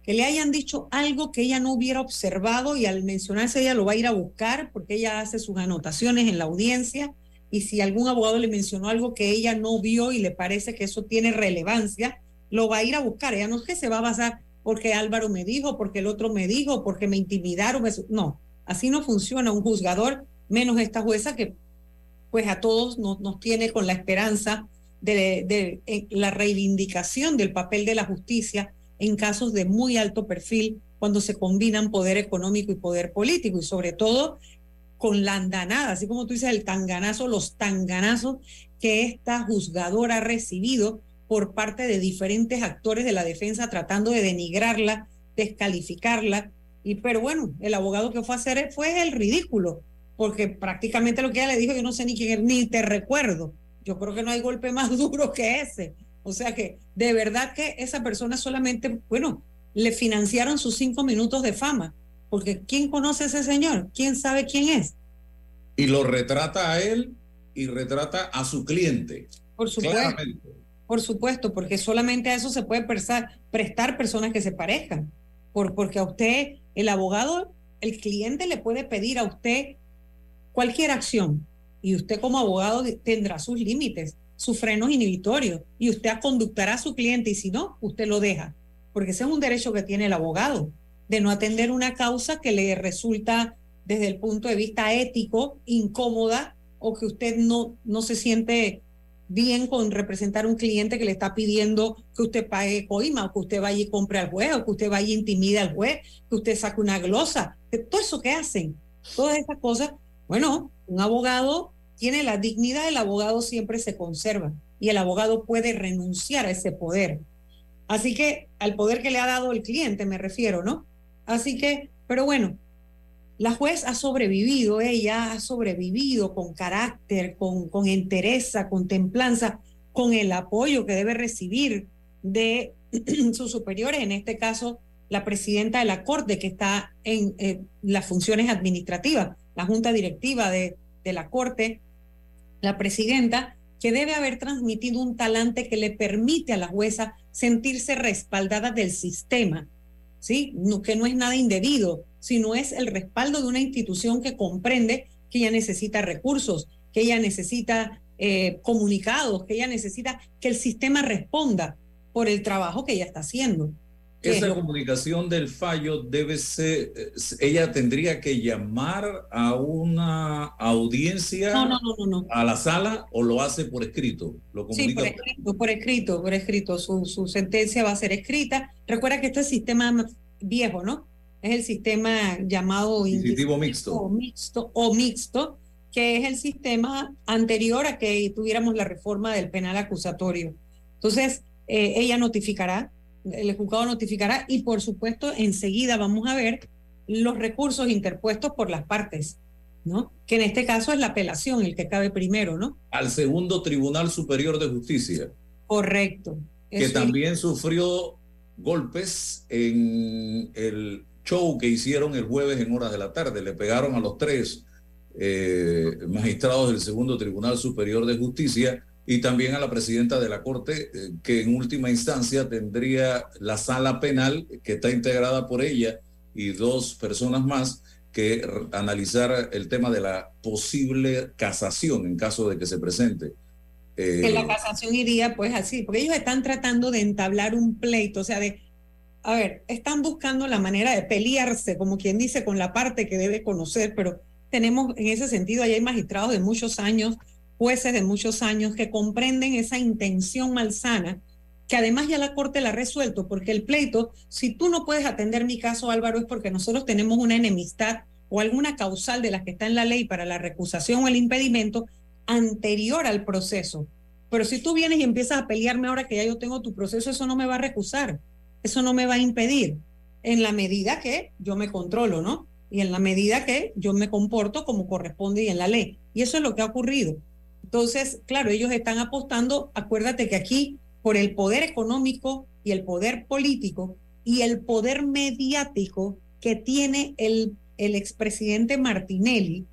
que le hayan dicho algo que ella no hubiera observado y al mencionarse ella lo va a ir a buscar porque ella hace sus anotaciones en la audiencia y si algún abogado le mencionó algo que ella no vio y le parece que eso tiene relevancia, lo va a ir a buscar. Ella no es que se va a basar porque Álvaro me dijo, porque el otro me dijo, porque me intimidaron. No, así no funciona un juzgador, menos esta jueza que pues a todos nos, nos tiene con la esperanza de, la reivindicación del papel de la justicia en casos de muy alto perfil cuando se combinan poder económico y poder político y sobre todo con la andanada, así como tú dices, el tanganazo, los tanganazos que esta juzgadora ha recibido por parte de diferentes actores de la defensa tratando de denigrarla, descalificarla. Y pero bueno, el abogado que fue a hacer fue el ridículo, porque prácticamente lo que ella le dijo, yo no sé ni quién, ni te recuerdo. Yo creo que no hay golpe más duro que ese. O sea que de verdad que esa persona solamente, bueno, le financiaron sus cinco minutos de fama, porque ¿quién conoce a ese señor? ¿Quién sabe quién es? Y lo retrata a él y retrata a su cliente. Por supuesto. Claramente. Por supuesto, porque solamente a eso se puede prestar, prestar personas que se parezcan. Por, porque a usted, el abogado, el cliente le puede pedir a usted cualquier acción y usted como abogado tendrá sus límites, sus frenos inhibitorios y usted conductará a su cliente y si no, usted lo deja, porque ese es un derecho que tiene el abogado de no atender una causa que le resulta desde el punto de vista ético incómoda o que usted no, no se siente bien con representar un cliente que le está pidiendo que usted pague coima, o que usted vaya y compre al juez, o que usted vaya y intimide al juez, que usted saque una glosa, que todo eso que hacen, todas esas cosas, bueno, un abogado tiene la dignidad del abogado siempre se conserva y el abogado puede renunciar a ese poder. Así que al poder que le ha dado el cliente me refiero, ¿no? Así que, pero bueno, la juez ha sobrevivido, ella ha sobrevivido con carácter, con, con entereza, con templanza, con el apoyo que debe recibir de sus superiores, en este caso la presidenta de la Corte, que está en eh, las funciones administrativas, la junta directiva de, de la Corte, la presidenta, que debe haber transmitido un talante que le permite a la jueza sentirse respaldada del sistema, ¿sí? Que no es nada indebido, sino es el respaldo de una institución que comprende que ella necesita recursos, que ella necesita eh, comunicados, que ella necesita que el sistema responda por el trabajo que ella está haciendo. Esa comunicación del fallo debe ser, eh, ella tendría que llamar a una audiencia no, no, no, a la sala o lo hace por escrito. Lo sí, por escrito, por escrito, por escrito. Su, su sentencia va a ser escrita. Recuerda que este sistema viejo, ¿no? Es el sistema llamado inquisitivo mixto. O mixto o mixto, que es el sistema anterior a que tuviéramos la reforma del penal acusatorio. Entonces, eh, ella notificará el juzgado notificará y por supuesto enseguida vamos a ver los recursos interpuestos por las partes, ¿no? Que en este caso es la apelación el que cabe primero, ¿no? Al segundo Tribunal Superior de Justicia. Correcto. Que también sufrió golpes en el show que hicieron el jueves en horas de la tarde. Le pegaron a los tres eh, magistrados del segundo Tribunal Superior de Justicia y también a la presidenta de la Corte, eh, que en última instancia tendría la sala penal, que está integrada por ella y dos personas más, que analizar el tema de la posible casación en caso de que se presente. que la eh, casación iría pues así, porque ellos están tratando de entablar un pleito, o sea, de, a ver, están buscando la manera de pelearse, como quien dice, con la parte que debe conocer, pero tenemos en ese sentido, ahí hay magistrados de muchos años jueces de muchos años que comprenden esa intención malsana, que además ya la Corte la ha resuelto, porque el pleito, si tú no puedes atender mi caso, Álvaro, es porque nosotros tenemos una enemistad o alguna causal de las que está en la ley para la recusación o el impedimento anterior al proceso. Pero si tú vienes y empiezas a pelearme ahora que ya yo tengo tu proceso, eso no me va a recusar, eso no me va a impedir, en la medida que yo me controlo, ¿no? Y en la medida que yo me comporto como corresponde y en la ley. Y eso es lo que ha ocurrido. Entonces, claro, ellos están apostando, acuérdate que aquí, por el poder económico y el poder político y el poder mediático que tiene el, el expresidente Martinelli,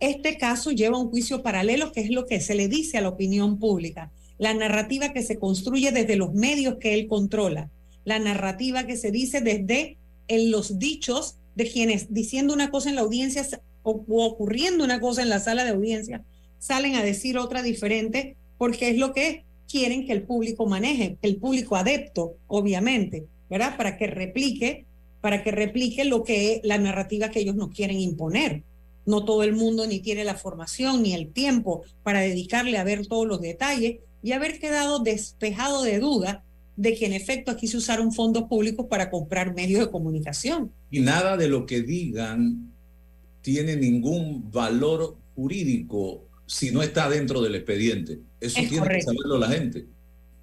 este caso lleva un juicio paralelo, que es lo que se le dice a la opinión pública, la narrativa que se construye desde los medios que él controla, la narrativa que se dice desde en los dichos de quienes diciendo una cosa en la audiencia o, ocurriendo una cosa en la sala de audiencia salen a decir otra diferente porque es lo que quieren que el público maneje, el público adepto, obviamente, ¿verdad? Para que replique, para que replique lo que es la narrativa que ellos no quieren imponer. No todo el mundo ni tiene la formación ni el tiempo para dedicarle a ver todos los detalles y haber quedado despejado de duda de que en efecto aquí se usaron fondos públicos para comprar medios de comunicación. Y nada de lo que digan tiene ningún valor jurídico si no está dentro del expediente. Eso tiene que saberlo la gente.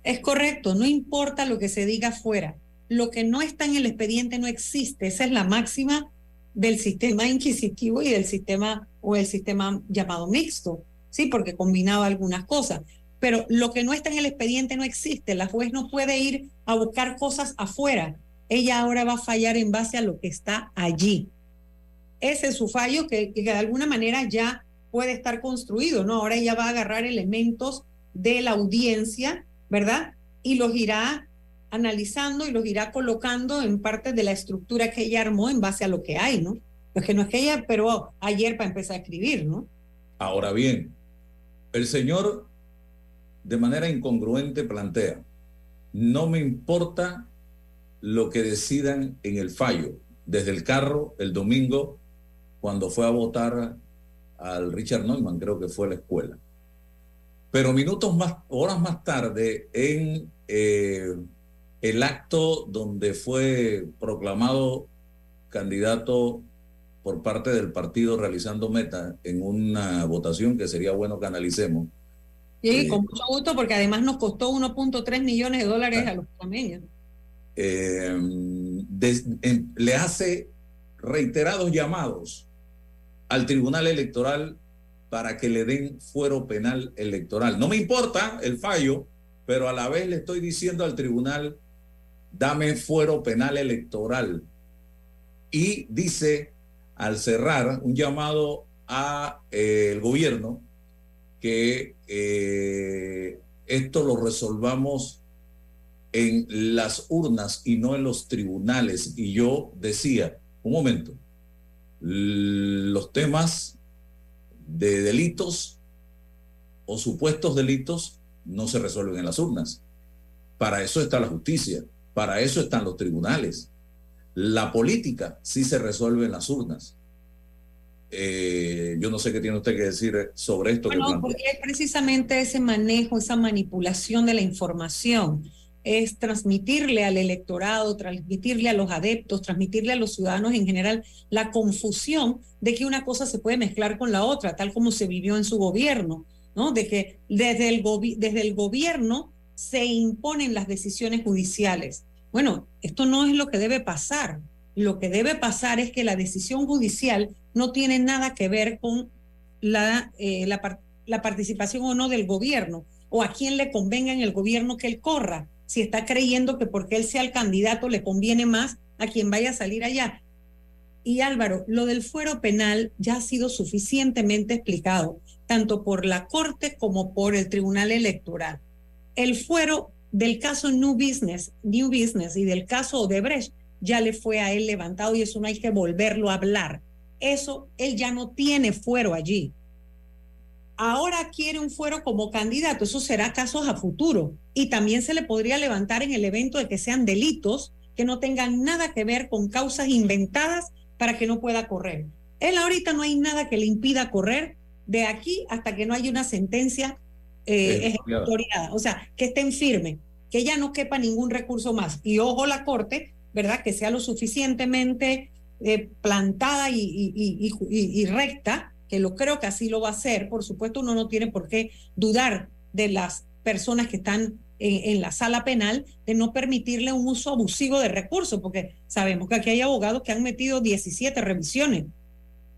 Es correcto, no importa lo que se diga afuera. Lo que no está en el expediente no existe. Esa es la máxima del sistema inquisitivo y del sistema o el sistema llamado mixto, sí, porque combinaba algunas cosas. Pero lo que no está en el expediente no existe. La juez no puede ir a buscar cosas afuera. Ella ahora va a fallar en base a lo que está allí. Ese es su fallo que, que de alguna manera ya puede estar construido, ¿no? Ahora ella va a agarrar elementos de la audiencia, ¿verdad? Y los irá analizando y los irá colocando en parte de la estructura que ella armó en base a lo que hay, ¿no? Porque no es que ella, pero ayer para empezar a escribir, ¿no? Ahora bien, el señor de manera incongruente plantea, no me importa lo que decidan en el fallo, desde el carro el domingo, cuando fue a votar al Richard Neumann, creo que fue a la escuela. Pero minutos más, horas más tarde, en eh, el acto donde fue proclamado candidato por parte del partido realizando meta en una votación que sería bueno que analicemos. Sí, con mucho gusto, porque además nos costó 1.3 millones de dólares a los panameños. Eh, le hace reiterados llamados al Tribunal Electoral para que le den fuero penal electoral. No me importa el fallo, pero a la vez le estoy diciendo al tribunal, dame fuero penal electoral. Y dice, al cerrar, un llamado al el gobierno que eh, esto lo resolvamos en las urnas y no en los tribunales. Y yo decía, un momento, los temas de delitos o supuestos delitos no se resuelven en las urnas. Para eso está la justicia, para eso están los tribunales. La política sí se resuelve en las urnas. Eh, yo no sé qué tiene usted que decir sobre esto. Bueno, porque es precisamente ese manejo, esa manipulación de la información es transmitirle al electorado, transmitirle a los adeptos, transmitirle a los ciudadanos en general la confusión de que una cosa se puede mezclar con la otra, tal como se vivió en su gobierno, ¿no? De que desde el, desde el gobierno se imponen las decisiones judiciales. Bueno, esto no es lo que debe pasar. Lo que debe pasar es que la decisión judicial no tiene nada que ver con la, eh, la, la participación o no del gobierno o a quién le convenga en el gobierno que él corra si está creyendo que porque él sea el candidato le conviene más a quien vaya a salir allá. Y Álvaro, lo del fuero penal ya ha sido suficientemente explicado, tanto por la Corte como por el Tribunal Electoral. El fuero del caso New Business, New Business y del caso Odebrecht ya le fue a él levantado y eso no hay que volverlo a hablar. Eso, él ya no tiene fuero allí. Ahora quiere un fuero como candidato, eso será casos a futuro. Y también se le podría levantar en el evento de que sean delitos que no tengan nada que ver con causas inventadas para que no pueda correr. Él ahorita no hay nada que le impida correr de aquí hasta que no haya una sentencia eh, ejecutoriada, o sea, que estén firme, que ya no quepa ningún recurso más. Y ojo la Corte, ¿verdad? Que sea lo suficientemente eh, plantada y, y, y recta que lo creo que así lo va a hacer. Por supuesto, uno no tiene por qué dudar de las personas que están en, la sala penal de no permitirle un uso abusivo de recursos, porque sabemos que aquí hay abogados que han metido 17 revisiones,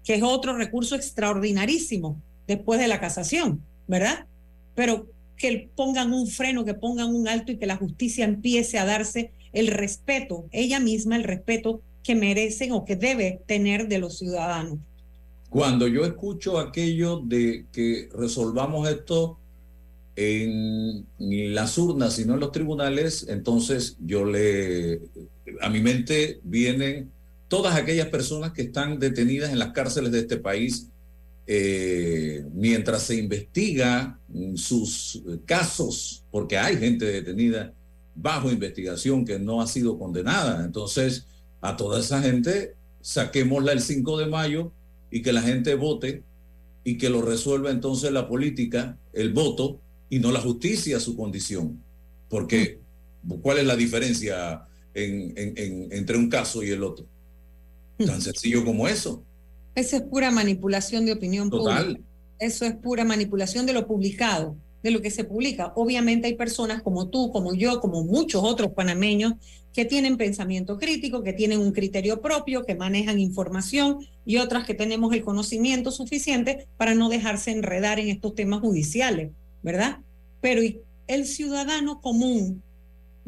que es otro recurso extraordinarísimo después de la casación, ¿verdad? Pero que pongan un freno, que pongan un alto y que la justicia empiece a darse el respeto, ella misma el respeto que merecen o que debe tener de los ciudadanos. Cuando yo escucho aquello de que resolvamos esto en las urnas y no en los tribunales, entonces yo le, a mi mente vienen todas aquellas personas que están detenidas en las cárceles de este país eh, mientras se investiga sus casos, porque hay gente detenida bajo investigación que no ha sido condenada. Entonces, a toda esa gente, saquémosla el 5 de mayo y que la gente vote y que lo resuelva entonces la política, el voto, y no la justicia su condición. Porque, ¿cuál es la diferencia entre un caso y el otro? Tan sencillo como eso. Eso es pura manipulación de opinión pública. Eso es pura manipulación de lo publicado de lo que se publica. Obviamente hay personas como tú, como yo, como muchos otros panameños que tienen pensamiento crítico, que tienen un criterio propio, que manejan información y otras que tenemos el conocimiento suficiente para no dejarse enredar en estos temas judiciales, ¿verdad? Pero el ciudadano común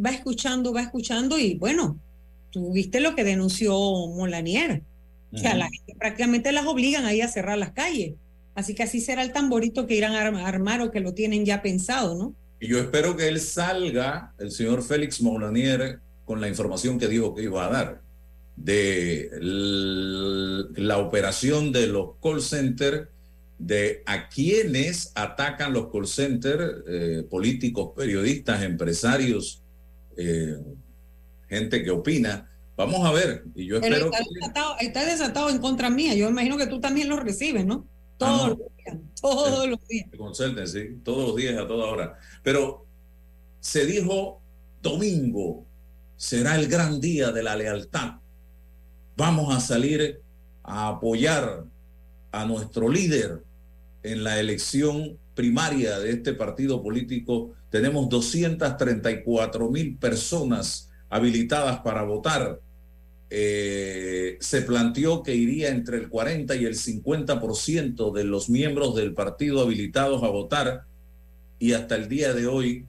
va escuchando, va escuchando y bueno, tú viste lo que denunció Molanier. O sea, la gente prácticamente las obligan ahí a cerrar las calles Así que así será el tamborito que irán a arm- armar o que lo tienen ya pensado, ¿no? Y yo espero que él salga, el señor Félix Moulanier, con la información que dijo que iba a dar de la operación de los call centers, de a quienes atacan los call centers, eh, políticos, periodistas, empresarios, eh, gente que opina. Vamos a ver, y yo Pero espero está que... desatado, está desatado en contra mía. Yo imagino que tú también lo recibes, ¿no? Todos Ah, no. los días, todos los días. Consulten, sí, todos los días, a toda hora. Pero se dijo, domingo será el gran día de la lealtad. Vamos a salir a apoyar a nuestro líder en la elección primaria de este partido político. Tenemos 234 mil personas habilitadas para votar. Eh, se planteó que iría entre el 40 y el 50% de los miembros del partido habilitados a votar y hasta el día de hoy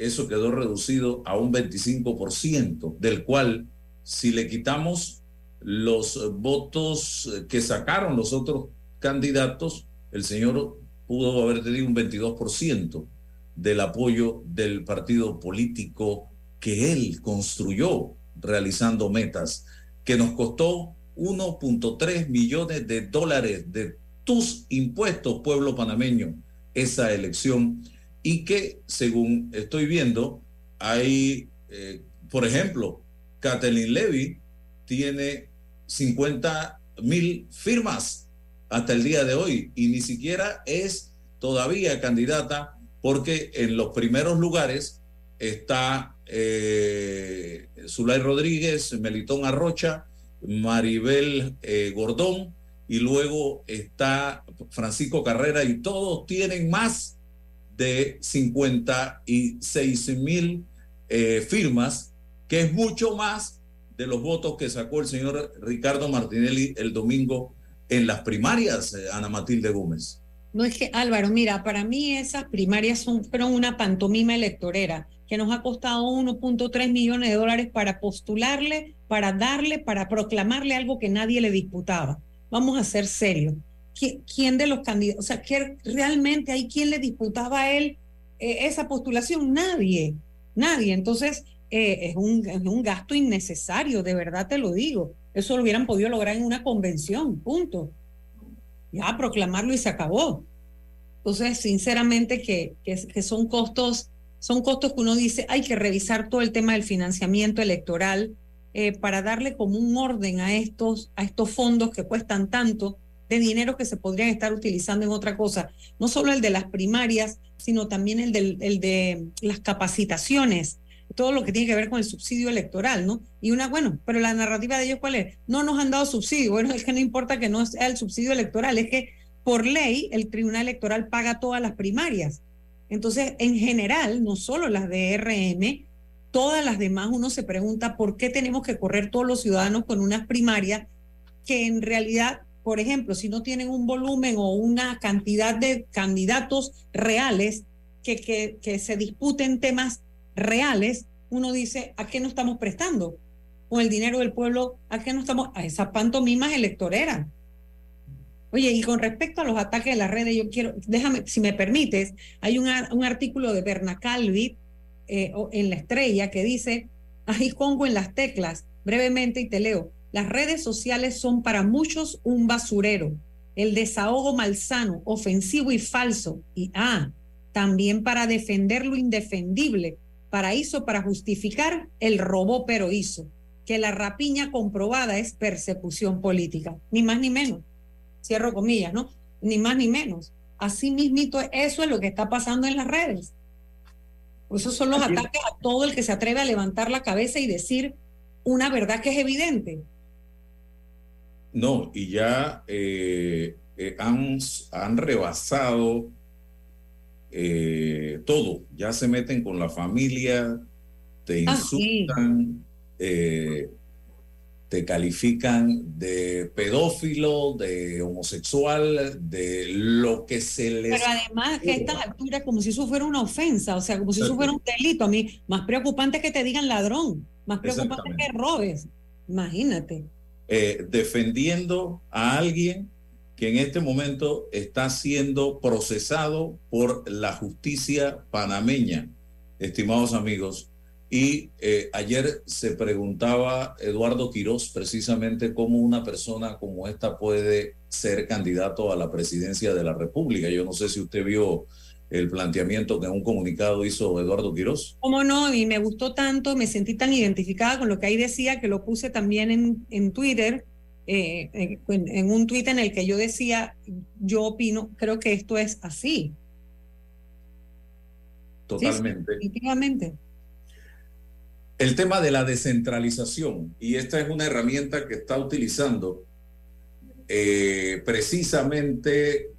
eso quedó reducido a un 25%, del cual si le quitamos los votos que sacaron los otros candidatos, el señor pudo haber tenido un 22% del apoyo del partido político que él construyó realizando metas, que nos costó 1.3 millones de dólares de tus impuestos, pueblo panameño, esa elección, y que, según estoy viendo, hay, eh, por ejemplo, Kathleen Levy tiene 50 mil firmas hasta el día de hoy y ni siquiera es todavía candidata porque en los primeros lugares está eh, Zulay Rodríguez, Melitón Arrocha, Maribel eh, Gordón y luego está Francisco Carrera y todos tienen más de 56 mil eh, firmas, que es mucho más de los votos que sacó el señor Ricardo Martinelli el domingo en las primarias, eh, Ana Matilde Gómez. No es que, Álvaro, mira, para mí esas primarias son, fueron una pantomima electorera que nos ha costado 1.3 millones de dólares para postularle, para darle, para proclamarle algo que nadie le disputaba. Vamos a ser serios. ¿Qui- ¿Quién de los candidatos, o sea, realmente hay quien le disputaba a él eh, esa postulación? Nadie, nadie. Entonces, eh, es, un, es un gasto innecesario, de verdad te lo digo. Eso lo hubieran podido lograr en una convención, punto. Ya, proclamarlo y se acabó. Entonces, sinceramente, que, que son costos, son costos que uno dice, hay que revisar todo el tema del financiamiento electoral eh, para darle como un orden a estos, a estos fondos que cuestan tanto de dinero que se podrían estar utilizando en otra cosa. No solo el de las primarias, sino también el, del, el de las capacitaciones, todo lo que tiene que ver con el subsidio electoral, ¿no? Y una, bueno, pero la narrativa de ellos, ¿cuál es? No nos han dado subsidio. Bueno, es que no importa que no sea el subsidio electoral, es que por ley el Tribunal Electoral paga todas las primarias. Entonces, en general, no solo las de RM, todas las demás, uno se pregunta por qué tenemos que correr todos los ciudadanos con unas primarias que en realidad, por ejemplo, si no tienen un volumen o una cantidad de candidatos reales que, que, se disputen temas reales, uno dice, ¿a qué no estamos prestando? Con el dinero del pueblo, ¿a qué no estamos? A esas pantomimas electoreras. Oye, y con respecto a los ataques de las redes, yo quiero, déjame, si me permites, hay un, un artículo de Berna Calvi eh, en La Estrella que dice, ahí pongo en las teclas, brevemente y te leo, las redes sociales son para muchos un basurero, el desahogo malsano, ofensivo y falso, y ah, también para defender lo indefendible, paraíso para justificar el robó pero hizo, que la rapiña comprobada es persecución política, ni más ni menos cierro comillas, ¿no? Ni más ni menos. Así mismito, eso es lo que está pasando en las redes. Esos son los ataques a todo el que se atreve a levantar la cabeza y decir una verdad que es evidente. No, y ya eh, eh, han, han rebasado eh, todo. Ya se meten con la familia, te Ah, sí. insultan, eh, te califican de pedófilo, de homosexual, de lo que se les... Pero además que a estas alturas, como si eso fuera una ofensa, o sea, como si eso fuera un delito. A mí, más preocupante es que te digan ladrón, más preocupante es que robes. Imagínate. Eh, defendiendo a alguien que en este momento está siendo procesado por la justicia panameña, estimados amigos. Y eh, ayer se preguntaba Eduardo Quirós precisamente cómo una persona como esta puede ser candidato a la presidencia de la República. Yo no sé si usted vio el planteamiento que en un comunicado hizo Eduardo Quirós. ¿Cómo no? Y me gustó tanto, me sentí tan identificada con lo que ahí decía que lo puse también en, en Twitter, eh, en, en un tweet en el que yo decía, yo opino, creo que esto es así. Totalmente. Sí, definitivamente. El tema de la descentralización, y esta es una herramienta que está utilizando eh, precisamente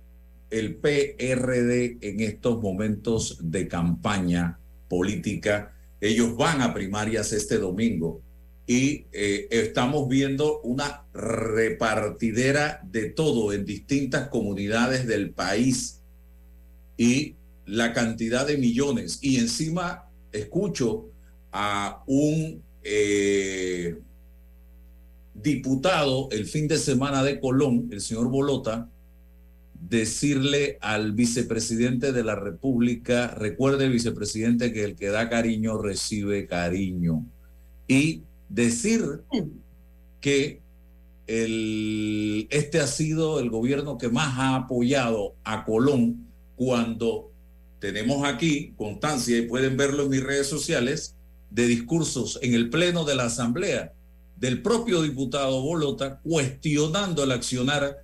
el PRD en estos momentos de campaña política. Ellos van a primarias este domingo y eh, estamos viendo una repartidera de todo en distintas comunidades del país y la cantidad de millones. Y encima escucho a un eh, diputado el fin de semana de Colón, el señor Bolota, decirle al vicepresidente de la República, recuerde vicepresidente que el que da cariño recibe cariño, y decir que el, este ha sido el gobierno que más ha apoyado a Colón cuando tenemos aquí constancia y pueden verlo en mis redes sociales de discursos en el pleno de la Asamblea del propio diputado Bolota cuestionando el accionar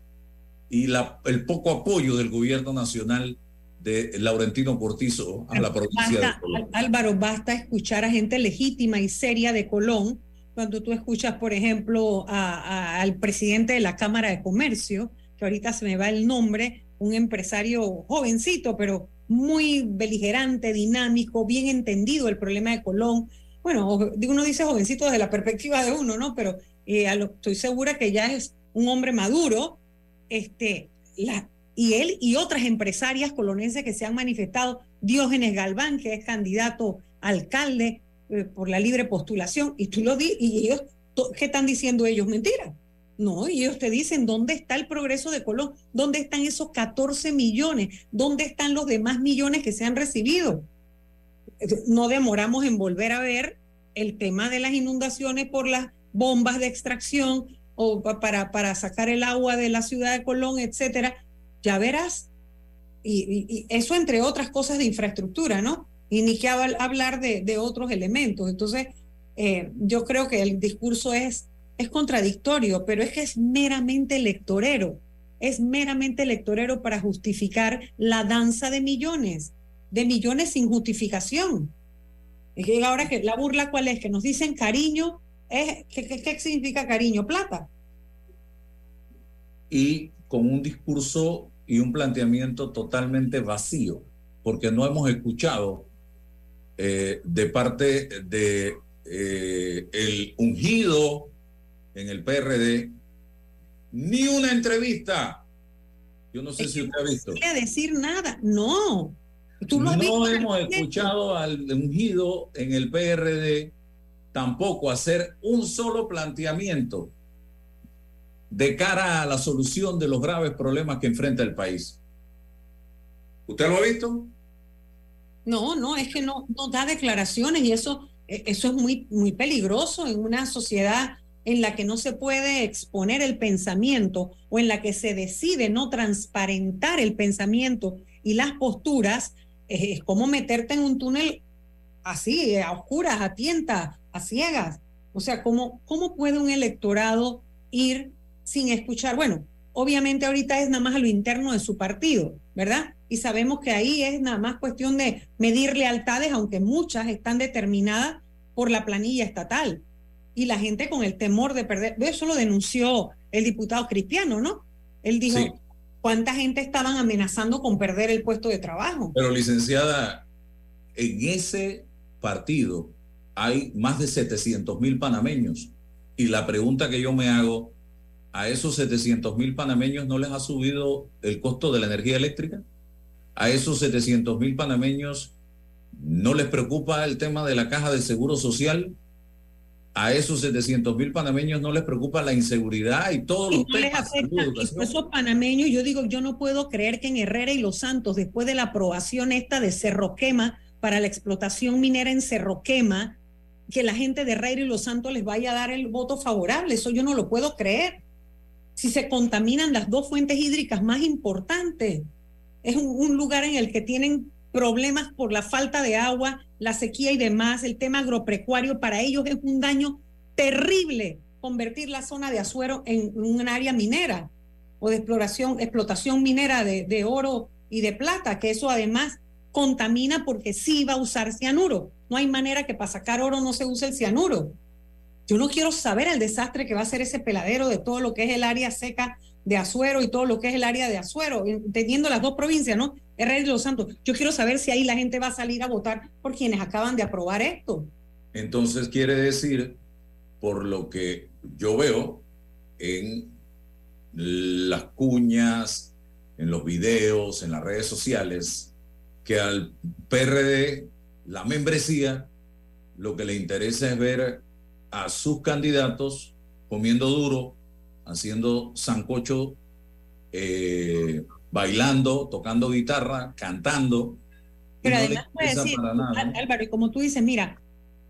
y la, el poco apoyo del gobierno nacional de Laurentino Cortizo a la provincia Basta, de Colón. Álvaro, basta escuchar a gente legítima y seria de Colón cuando tú escuchas, por ejemplo, a- a- al presidente de la Cámara de Comercio, que ahorita se me va el nombre, un empresario jovencito, pero muy beligerante, dinámico, bien entendido el problema de Colón. Bueno, uno dice jovencito desde la perspectiva de uno, ¿no? Pero eh, lo- estoy segura que ya es un hombre maduro, este, y él y otras empresarias colonenses que se han manifestado, Diógenes Galván, que es candidato alcalde eh, por la libre postulación, y tú lo di, y ellos, ¿qué están diciendo ellos? Mentira. No, y ellos te dicen dónde está el progreso de Colón, dónde están esos 14 millones, dónde están los demás millones que se han recibido. No demoramos en volver a ver el tema de las inundaciones por las bombas de extracción o pa- para, para sacar el agua de la ciudad de Colón, etcétera. Ya verás. Y, eso entre otras cosas de infraestructura, ¿no? Y ni hablar de, de otros elementos. Entonces, eh, yo creo que el discurso es, es contradictorio, pero es que es meramente electorero. Es meramente electorero para justificar la danza de millones, de millones sin justificación. Y ahora que la burla cuál es, que nos dicen cariño, es, ¿qué, qué, qué significa cariño? Plata. y con un discurso y un planteamiento totalmente vacío, porque no hemos escuchado eh, de parte de eh, el ungido en el PRD ni una entrevista. Yo no sé si usted ha visto. No quiere decir nada. No. Tú No el hemos escuchado al ungido en el PRD tampoco hacer un solo planteamiento de cara a la solución de los graves problemas que enfrenta el país. ¿Usted lo ha visto? No, no, es que no, da declaraciones y eso, eh, eso es muy, muy peligroso en una sociedad en la que no se puede exponer el pensamiento o en la que se decide no transparentar el pensamiento y las posturas, es como meterte en un túnel así, a oscuras, a tientas, a ciegas. O sea, ¿cómo, ¿cómo puede un electorado ir sin escuchar? Bueno, obviamente ahorita es nada más a lo interno de su partido, ¿verdad? Y sabemos que ahí es nada más cuestión de medir lealtades, aunque muchas están determinadas por la planilla estatal. Y la gente con el temor de perder, eso lo denunció el diputado Cristiano, ¿no? Él dijo, Sí. ¿cuánta gente estaban amenazando con perder el puesto de trabajo? Pero licenciada, en ese partido hay más de 700 mil panameños. Y la pregunta que yo me hago, ¿a esos 700 mil panameños no les ha subido el costo de la energía eléctrica? ¿A esos 700 mil panameños no les preocupa el tema de la caja de seguro social? a esos 700 mil panameños no les preocupa la inseguridad y todos Y los no les temas, afecta. salud, esos panameños, yo digo, yo no puedo creer que en Herrera y Los Santos, después de la aprobación esta de Cerroquema para la explotación minera en Cerroquema, que la gente de Herrera y Los Santos les vaya a dar el voto favorable. Eso yo no lo puedo creer. Si se contaminan las dos fuentes hídricas más importantes, es un, un lugar en el que tienen problemas por la falta de agua, la sequía y demás, el tema agropecuario, para ellos es un daño terrible convertir la zona de Azuero en un área minera o de exploración, explotación minera de, de oro y de plata, que eso además contamina porque sí va a usar cianuro. No hay manera que para sacar oro no se use el cianuro. Yo no quiero saber el desastre que va a ser ese peladero de todo lo que es el área seca de Azuero y todo lo que es el área de Azuero, teniendo las dos provincias, ¿no? Herrera y Los Santos. Yo quiero saber si ahí la gente va a salir a votar por quienes acaban de aprobar esto. Entonces quiere decir, por lo que yo veo en las cuñas, en los videos, en las redes sociales, que al PRD, la membresía, lo que le interesa es ver a sus candidatos comiendo duro, haciendo sancocho, eh, bailando, tocando guitarra, cantando. Pero no además puede decir, Álvaro, y como tú dices, mira,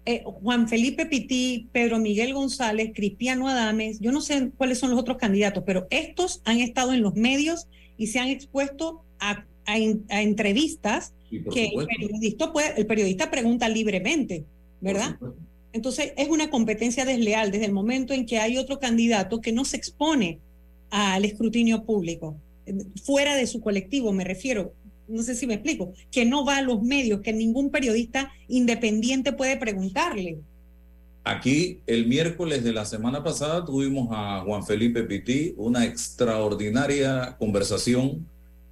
eh, Juan Felipe Pití, Pedro Miguel González, Cristiano Adames, yo no sé cuáles son los otros candidatos, pero estos han estado en los medios y se han expuesto a, a entrevistas Por que el periodista, puede, el periodista pregunta libremente, ¿verdad? Entonces es una competencia desleal desde el momento en que hay otro candidato que no se expone al escrutinio público, fuera de su colectivo, me refiero. No sé si me explico, que no va a los medios, que ningún periodista independiente puede preguntarle. Aquí el miércoles de la semana pasada tuvimos a Juan Felipe Pití, una extraordinaria conversación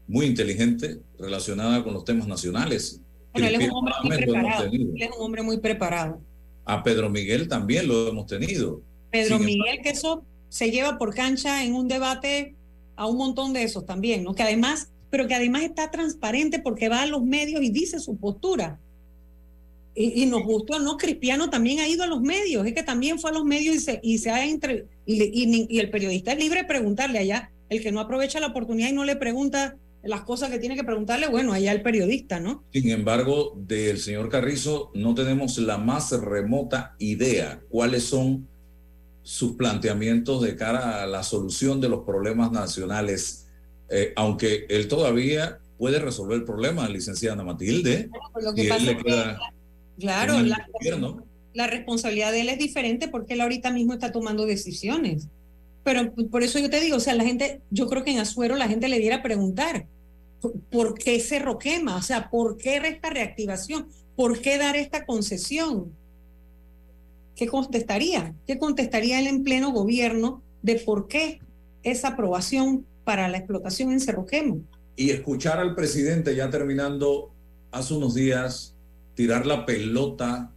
muy inteligente relacionada con los temas nacionales. Bueno, él es un hombre muy preparado. tenido. Él es un hombre muy preparado. A Pedro Miguel también lo hemos tenido. Pedro Sin Miguel, que eso se lleva por cancha en un debate a un montón de esos también, ¿no? Que además, pero que además está transparente porque va a los medios y dice su postura. Y, y nos gustó, ¿no? Cristiano también ha ido a los medios, es que también fue a los medios y se, y se ha entre, y, y el periodista es libre de preguntarle allá. El que no aprovecha la oportunidad y no le pregunta las cosas que tiene que preguntarle, bueno, allá el periodista, ¿no? Sin embargo, del señor Carrizo no tenemos la más remota idea cuáles son sus planteamientos de cara a la solución de los problemas nacionales, eh, aunque él todavía puede resolver el problema, licenciada Matilde. Pues lo que y él pasa le es que, queda claro, el la, la responsabilidad de él es diferente porque él ahorita mismo está tomando decisiones. Pero por eso yo te digo, o sea, la gente, yo creo que en Azuero la gente le diera a preguntar, ¿por- ¿por qué Cerro quema? O sea, ¿por qué esta reactivación? ¿Por qué dar esta concesión? ¿Qué contestaría? ¿Qué contestaría él en pleno gobierno de por qué esa aprobación para la explotación en Cerro Quema? y escuchar al presidente ya terminando hace unos días tirar la pelota,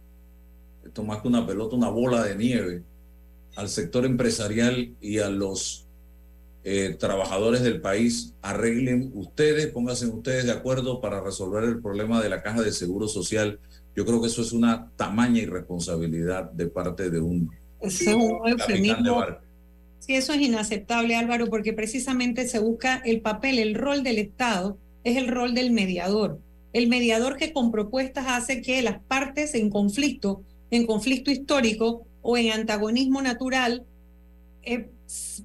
esto más que una pelota, una bola de nieve al sector empresarial y a los eh, trabajadores del país, arreglen ustedes, pónganse ustedes de acuerdo para resolver el problema de la caja de seguro social. Yo creo que eso es una tamaña irresponsabilidad de parte de un Ese es un capitán de eufemismo barco. Sí, eso es inaceptable, Álvaro, porque precisamente se busca el papel, el rol del Estado es el rol del mediador. El mediador que con propuestas hace que las partes en conflicto, en conflicto histórico o en antagonismo natural, eh,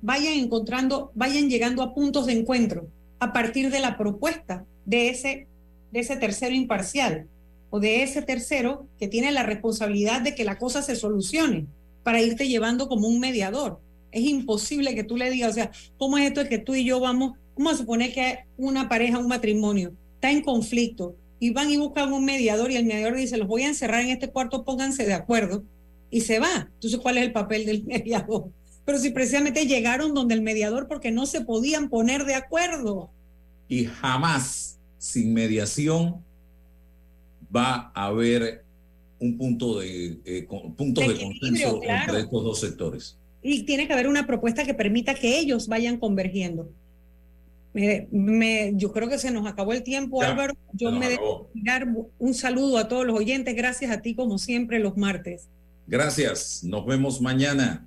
vayan encontrando, vayan llegando a puntos de encuentro a partir de la propuesta de ese, de ese tercero imparcial o de ese tercero que tiene la responsabilidad de que la cosa se solucione para irte llevando como un mediador. Es imposible que tú le digas, o sea, ¿cómo es esto de que tú y yo vamos, vamos a suponer que una pareja, un matrimonio, está en conflicto y van y buscan un mediador y el mediador dice, los voy a encerrar en este cuarto, pónganse de acuerdo y se va. Entonces, ¿cuál es el papel del mediador? Pero si precisamente llegaron donde el mediador porque no se podían poner de acuerdo. y jamás sin mediación va a haber un punto de eh, con- puntos De consenso claro. entre estos dos sectores. y tiene que haber una propuesta que permita que ellos vayan convergiendo. Me- me- yo creo que se nos acabó el tiempo, Ya, Álvaro. Yo me acabó. debo dar un saludo a todos los oyentes. Gracias a ti, como siempre, los martes. Gracias, nos vemos mañana.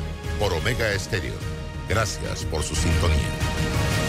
por Omega Estéreo. Gracias por su sintonía.